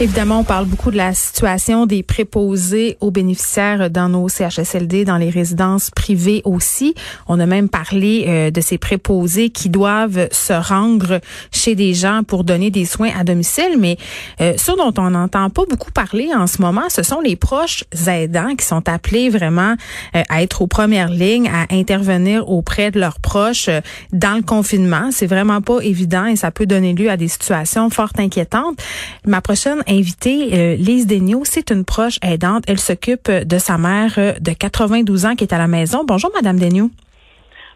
Évidemment, on parle beaucoup de la situation des préposés aux bénéficiaires dans nos CHSLD, dans les résidences privées aussi. On a même parlé euh, de ces préposés qui doivent se rendre chez des gens pour donner des soins à domicile. Mais euh, ce dont on n'entend pas beaucoup parler en ce moment, ce sont les proches aidants qui sont appelés vraiment euh, à être aux premières lignes, à intervenir auprès de leurs proches dans le confinement. C'est vraiment pas évident et ça peut donner lieu à des situations fort inquiétantes. Ma prochaine invitée, euh, Lise Degnaud, c'est une proche aidante. Elle s'occupe de sa mère euh, de 92 ans qui est à la maison. Bonjour, Madame Degnaud.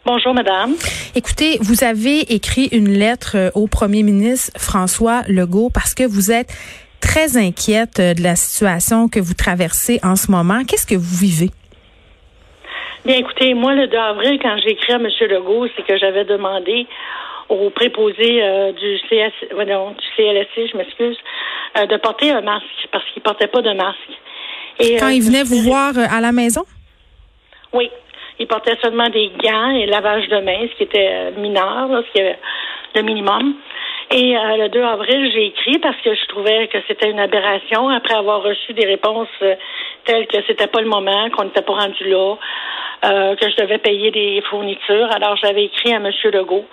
Bonjour, madame. Écoutez, vous avez écrit une lettre euh, au premier ministre François Legault parce que vous êtes très inquiète de la situation que vous traversez en ce moment. Qu'est-ce que vous vivez? Bien, écoutez, moi, le 2 avril, quand j'ai écrit à M. Legault, c'est que j'avais demandé au préposé euh, du, CS, du CLSC, je m'excuse, euh, de porter un masque parce qu'il portait pas de masque. Et, Quand euh, il venait vous voir à la maison? Oui. Il portait seulement des gants et lavage de mains, ce qui était mineur, ce qui est le minimum. Et le 2 avril, j'ai écrit parce que je trouvais que c'était une aberration après avoir reçu des réponses telles que c'était pas le moment, qu'on n'était pas rendu là, que je devais payer des fournitures. Alors j'avais écrit à M. Legault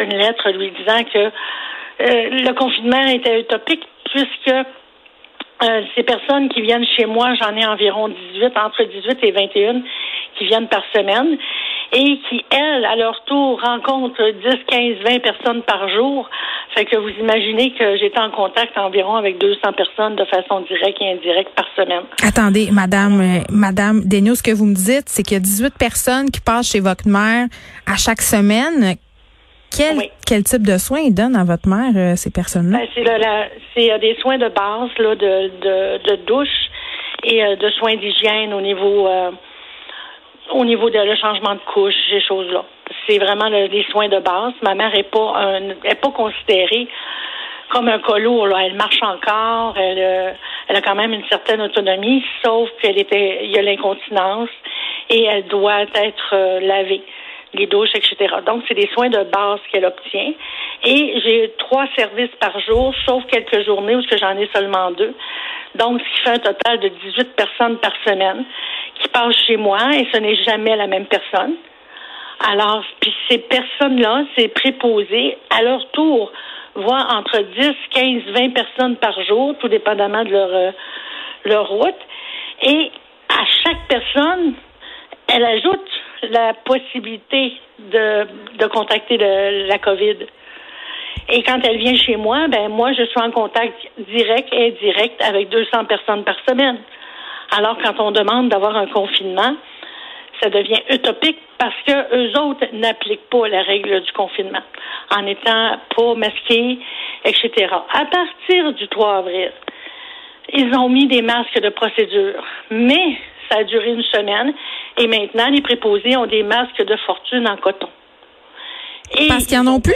une lettre lui disant que euh, le confinement était utopique puisque euh, ces personnes qui viennent chez moi, j'en ai environ 18, entre 18 et 21 qui viennent par semaine et qui, elles, à leur tour, rencontrent 10, 15, 20 personnes par jour. Fait que vous imaginez que j'étais en contact environ avec 200 personnes de façon directe et indirecte par semaine. Attendez, Madame, euh, Madame Denius, ce que vous me dites, c'est qu'il y a 18 personnes qui passent chez votre mère à chaque semaine. Quel, quel type de soins ils donnent à votre mère, euh, ces personnes-là? Ben, c'est euh, des soins de base, là, de, de, de douche et euh, de soins d'hygiène au niveau au niveau de le changement de couche, ces choses-là. C'est vraiment des soins de base. Ma mère est pas un, est pas considérée comme un colo. Là. Elle marche encore. Elle, elle a quand même une certaine autonomie, sauf qu'elle était, il y a l'incontinence et elle doit être lavée les douches, etc. Donc, c'est des soins de base qu'elle obtient. Et j'ai trois services par jour, sauf quelques journées où j'en ai seulement deux. Donc, ce qui fait un total de 18 personnes par semaine qui passent chez moi et ce n'est jamais la même personne. Alors, puis ces personnes-là, ces préposés, à leur tour, voient entre 10, 15, 20 personnes par jour, tout dépendamment de leur, euh, leur route. Et à chaque personne, elle ajoute la possibilité de, de contacter la COVID. Et quand elle vient chez moi, ben moi, je suis en contact direct et indirect avec 200 personnes par semaine. Alors, quand on demande d'avoir un confinement, ça devient utopique parce que eux autres n'appliquent pas la règle du confinement en étant pas masqués, etc. À partir du 3 avril, ils ont mis des masques de procédure, mais ça a duré une semaine. Et maintenant, les préposés ont des masques de fortune en coton. Parce qu'ils en ont plus?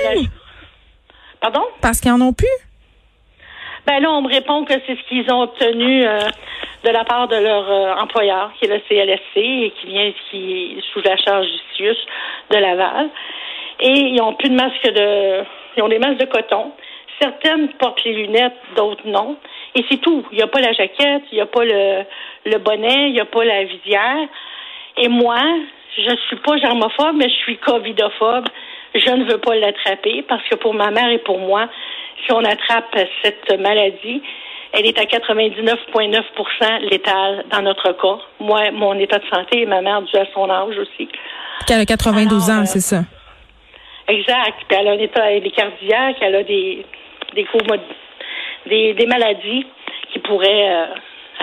Pardon? Parce qu'ils en ont plus? Ben là, on me répond que c'est ce qu'ils ont obtenu euh, de la part de leur euh, employeur, qui est le CLSC, et qui vient qui est sous la charge du CIUS de Laval. Et ils n'ont plus de masques de. Ils ont des masques de coton. Certaines portent les lunettes, d'autres non. Et c'est tout. Il n'y a pas la jaquette, il n'y a pas le, le bonnet, il n'y a pas la visière. Et moi, je suis pas germophobe, mais je suis covidophobe. Je ne veux pas l'attraper parce que pour ma mère et pour moi, si on attrape cette maladie, elle est à 99,9% létale dans notre cas. Moi, mon état de santé et ma mère dû à son âge aussi. Elle a 92 ans, euh, c'est ça. Exact. Puis elle a un état elle est cardiaque, elle a des des, des, des maladies qui pourraient euh,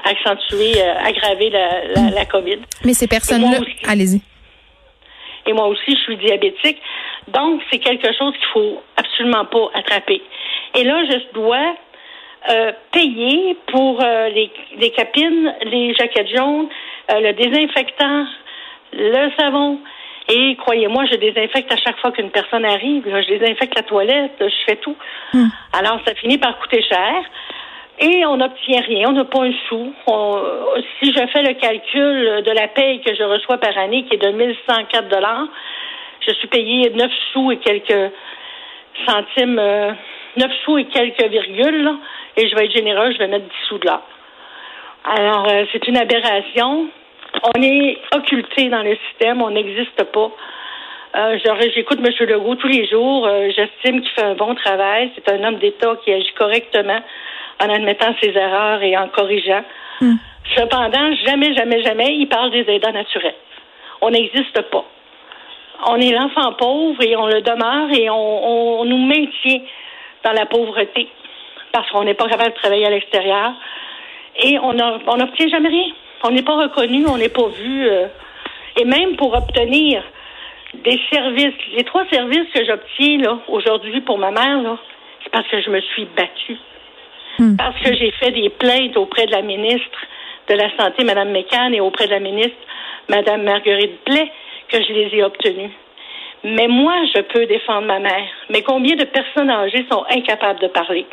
accentuer, euh, aggraver la, la, COVID. Mais ces personnes-là, allez-y. Et moi aussi, je suis diabétique. Donc, c'est quelque chose qu'il faut absolument pas attraper. Et là, je dois euh, payer pour les, les capines, les jaquettes jaunes, le désinfectant, le savon. Et croyez-moi, je désinfecte à chaque fois qu'une personne arrive. je désinfecte la toilette, je fais tout. Hmm. Alors, ça finit par coûter cher. Et on n'obtient rien, on n'a pas un sou. si je fais le calcul de la paye que je reçois par année, qui est de 1104 dollars, je suis payé 9 sous et quelques centimes, 9 euh, sous et quelques virgules, et je vais être généreux, je vais mettre 10 sous de là. Alors, euh, c'est une aberration. On est occulté dans le système, on n'existe pas. Euh, J'écoute M. Legault tous les jours. Euh, j'estime qu'il fait un bon travail. C'est un homme d'État qui agit correctement en admettant ses erreurs et en corrigeant. Hmm. Cependant, jamais, jamais, jamais, il parle des aidants naturels. On n'existe pas. On est l'enfant pauvre et on le demeure et on, nous maintient dans la pauvreté parce qu'on n'est pas capable de travailler à l'extérieur et on n'obtient jamais rien. On n'est pas reconnu, on n'est pas vu. Euh, et même pour obtenir des services, les trois services que j'obtiens là aujourd'hui pour ma mère, là, c'est parce que je me suis battue. Hmm. Parce que j'ai fait des plaintes auprès de la ministre de la Santé, Mme McCann, et auprès de la ministre, Mme Marguerite Blais, que je les ai obtenues. Mais moi, je peux défendre ma mère. Mais combien de personnes âgées sont incapables de parler?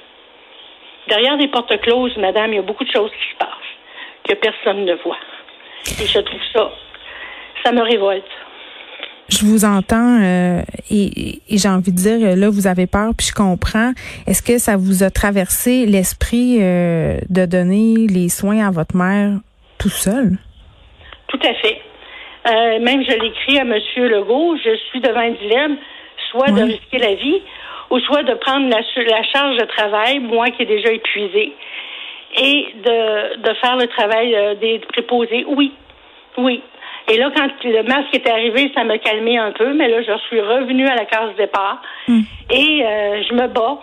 Derrière des portes closes, madame, il y a beaucoup de choses qui se passent que personne ne voit. Et je trouve ça, ça me révolte. Je vous entends euh, et, j'ai envie de dire, là, vous avez peur, puis je comprends. Est-ce que ça vous a traversé l'esprit euh, de donner les soins à votre mère tout seul? Tout à fait. Euh, même je l'écris à M. Legault, je suis devant un dilemme, soit de risquer la vie ou soit de prendre la, la charge de travail, moi qui est déjà épuisée, et de, de faire le travail des préposés. Oui, oui. Et là, quand le masque est arrivé, ça m'a calmé un peu, mais là, je suis revenue à la case départ hmm. et euh, je me bats.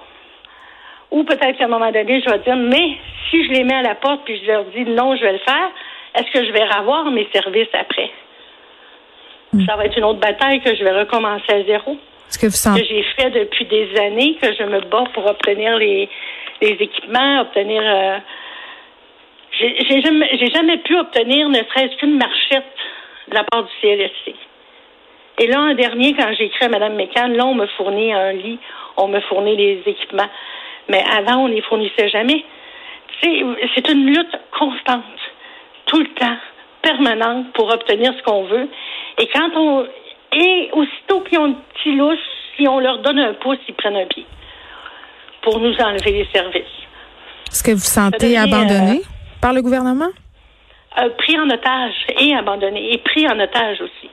Ou peut-être qu'à un moment donné, je vais dire, mais si je les mets à la porte puis je leur dis non, je vais le faire, est-ce que je vais revoir mes services après? Hmm. Ça va être une autre bataille que je vais recommencer à zéro. Ce que vous sentez? Que j'ai fait depuis des années, que je me bats pour obtenir les, les équipements, obtenir. Euh, j'ai jamais, jamais pu obtenir ne serait-ce qu'une marchette de la part du CLSC. Et là, un dernier, quand j'ai écrit à Mme Mécan, là, on me fournit un lit, on me fournit les équipements. Mais avant, on ne les fournissait jamais. C'est une lutte constante, tout le temps, permanente pour obtenir ce qu'on veut. Et quand on. Et aussitôt qu'ils ont un petit lousse, si on leur donne un pouce, ils prennent un pied pour nous enlever les services. Est-ce que vous sentez abandonné? euh, par le gouvernement? Euh, pris en otage et abandonné et pris en otage aussi.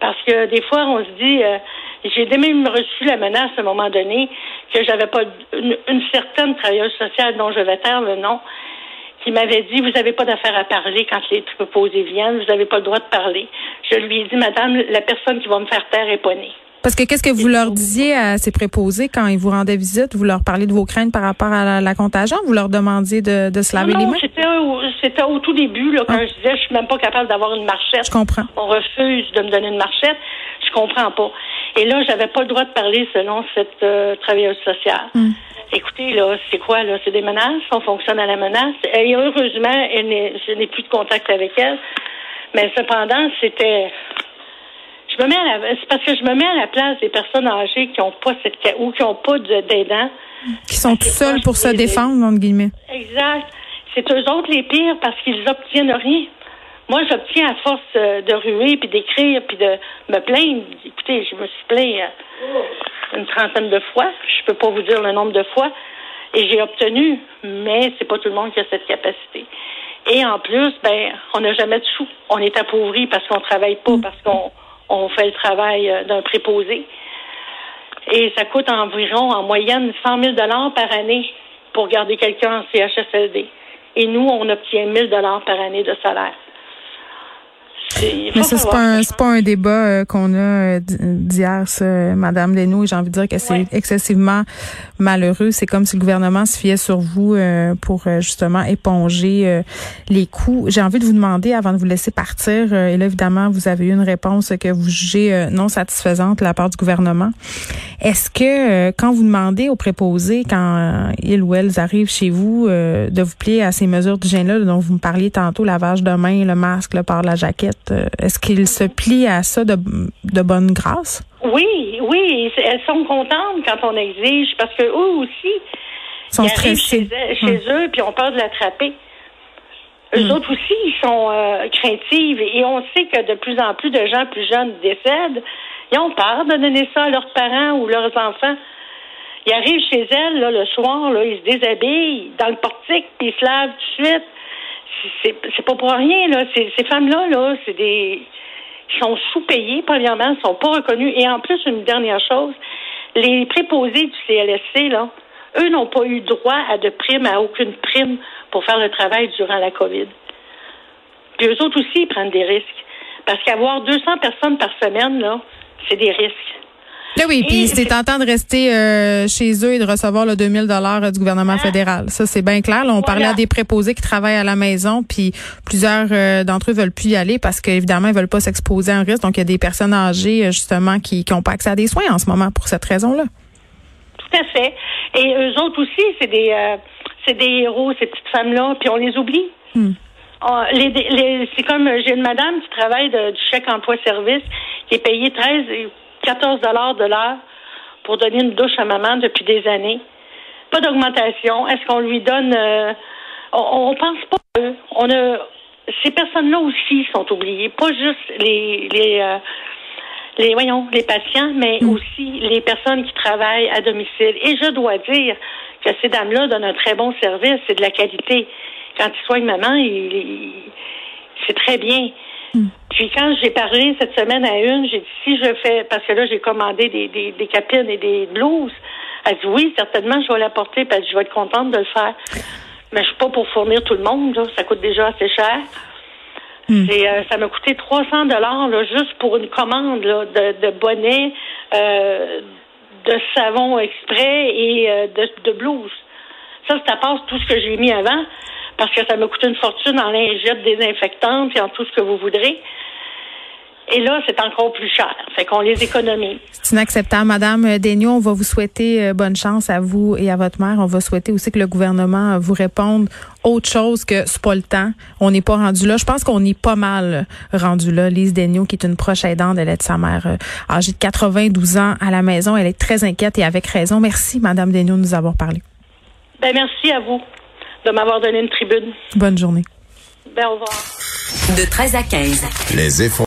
Parce que des fois, on se dit, euh, j'ai même reçu la menace à un moment donné que j'avais pas une, certaine travailleuse sociale dont je vais taire le nom qui m'avait dit vous n'avez pas d'affaire à parler quand les proposés viennent, vous n'avez pas le droit de parler. Je lui ai dit madame, la personne qui va me faire taire est pas. Parce que qu'est-ce que vous leur disiez à ces préposés quand ils vous rendaient visite? Vous leur parliez de vos craintes par rapport à la, contagion? Vous leur demandiez de, de se laver les mains? C'était au, tout début, là, quand ah. je disais je suis même pas capable d'avoir une marchette. Je comprends. On refuse de me donner une marchette. Je comprends pas. Et là, j'avais pas le droit de parler selon cette euh, travailleuse sociale. Hmm. Écoutez, là, c'est quoi, là? C'est des menaces? On fonctionne à la menace? Et heureusement, elle je n'ai plus de contact avec elle. Mais cependant, c'était je me mets à la, c'est parce que je me mets à la place des personnes âgées qui ont pas cette ou qui ont pas d'aidants. Qui sont tout seuls pour se défendre, entre guillemets. Exact. C'est eux autres les pires parce qu'ils obtiennent rien. Moi, j'obtiens à force euh, de ruer, puis d'écrire, puis de me plaindre. Écoutez, je me suis plaint euh, une trentaine de fois. Je peux pas vous dire le nombre de fois. Et j'ai obtenu, mais c'est pas tout le monde qui a cette capacité. Et en plus, ben, on n'a jamais de sous. On est appauvri parce qu'on travaille pas, parce qu'on on fait le travail euh, d'un préposé. Et ça coûte environ, en moyenne, 100 000 par année pour garder quelqu'un en CHSLD. Et nous, on obtient 1 000 par année de salaire. Mais ça, c'est pas, un, pas un débat euh, qu'on a euh, d'hier, ça, Madame Leno. J'ai envie de dire que c'est excessivement malheureux. C'est comme si le gouvernement se fiait sur vous euh, pour justement éponger les coûts. J'ai envie de vous demander, avant de vous laisser partir, et là, évidemment, vous avez eu une réponse que vous jugez non satisfaisante de la part du gouvernement. Est-ce que quand vous demandez aux préposés, quand ils ou elles arrivent chez vous, de vous plier à ces mesures d'hygiène-là dont vous me parliez tantôt, lavage de main, le masque, le port de la jaquette, euh, est-ce qu'ils se plient à ça de, de bonne grâce? Oui, oui. Elles sont contentes quand on exige parce que eux aussi, Ils sont ils arrivent stressés. chez, chez eux, puis ont peur de l'attraper. Eux autres aussi, ils sont euh, craintifs et on sait que de plus en plus de gens plus jeunes décèdent. Ils ont peur de donner ça à leurs parents ou leurs enfants. Ils arrivent chez elles là, le soir, là, ils se déshabillent dans le portique, puis ils se lavent tout de suite. C'est pas pour rien, là. Ces, femmes-là, là, c'est des. Sont sous-payés, premièrement, ils sont pas reconnus. Et en plus, une dernière chose, les préposés du CLSC, là, eux n'ont pas eu droit à de prime, à aucune prime pour faire le travail durant la COVID. Puis eux autres aussi, ils prennent des risques. Parce qu'avoir 200 personnes par semaine, là, c'est des risques. Là, oui, puis c'est tentant de rester euh, chez eux et de recevoir le 2000 dollars du gouvernement fédéral. Ça, c'est bien clair. Là, on Ah. Voilà. parlait à des préposés qui travaillent à la maison, puis plusieurs euh, d'entre eux veulent plus y aller parce qu'évidemment, ils veulent pas s'exposer à un risque. Donc, il y a des personnes âgées, euh, justement, qui n'ont pas accès à des soins en ce moment pour cette raison-là. Tout à fait. Et eux autres aussi, c'est des, euh, c'est des héros, ces petites femmes-là, puis on les oublie. Hmm. Ah, les, les- c'est comme euh, j'ai une madame qui travaille de- du chèque emploi-service qui est payée 13 et 14 dollars de l'heure pour donner une douche à maman depuis des années. Pas d'augmentation. Est-ce qu'on lui donne euh, on, on pense pas à eux. On a ces personnes-là aussi sont oubliées, pas juste les les euh, les voyons les patients, mais aussi les personnes qui travaillent à domicile. Et je dois dire que ces dames-là donnent un très bon service, c'est de la qualité. Quand ils soignent maman, c'est très bien. Puis quand j'ai parlé cette semaine à une, j'ai dit si je fais parce que là j'ai commandé des, des, des capines et des blouses. Elle dit oui, certainement je vais l'apporter parce que je vais être contente de le faire. Mais je suis pas pour fournir tout le monde, là. ça coûte déjà assez cher. C'est, euh, ça m'a coûté 300 dollars juste pour une commande là, de, de bonnets, euh, de savon exprès et euh, de, de blouse. Ça, ça passe tout ce que j'ai mis avant parce que ça m'a coûté une fortune en lingettes désinfectantes et en tout ce que vous voudrez. Et là, c'est encore plus cher. Fait qu'on les économise. C'est inacceptable. Madame Daigneault, on va vous souhaiter euh, bonne chance à vous et à votre mère. On va souhaiter aussi que le gouvernement vous réponde autre chose que c'est pas le temps. On n'est pas rendu là. Je pense qu'on est pas mal rendu là. Lise Daigneault, qui est une proche aidante, elle est de sa mère euh, âgée de 92 ans à la maison. Elle est très inquiète et avec raison. Merci, Madame Daigneault, de nous avoir parlé. Ben, merci à vous de m'avoir donné une tribune. Bonne journée. Ben, au revoir. De 13 à 15. Les effrontés.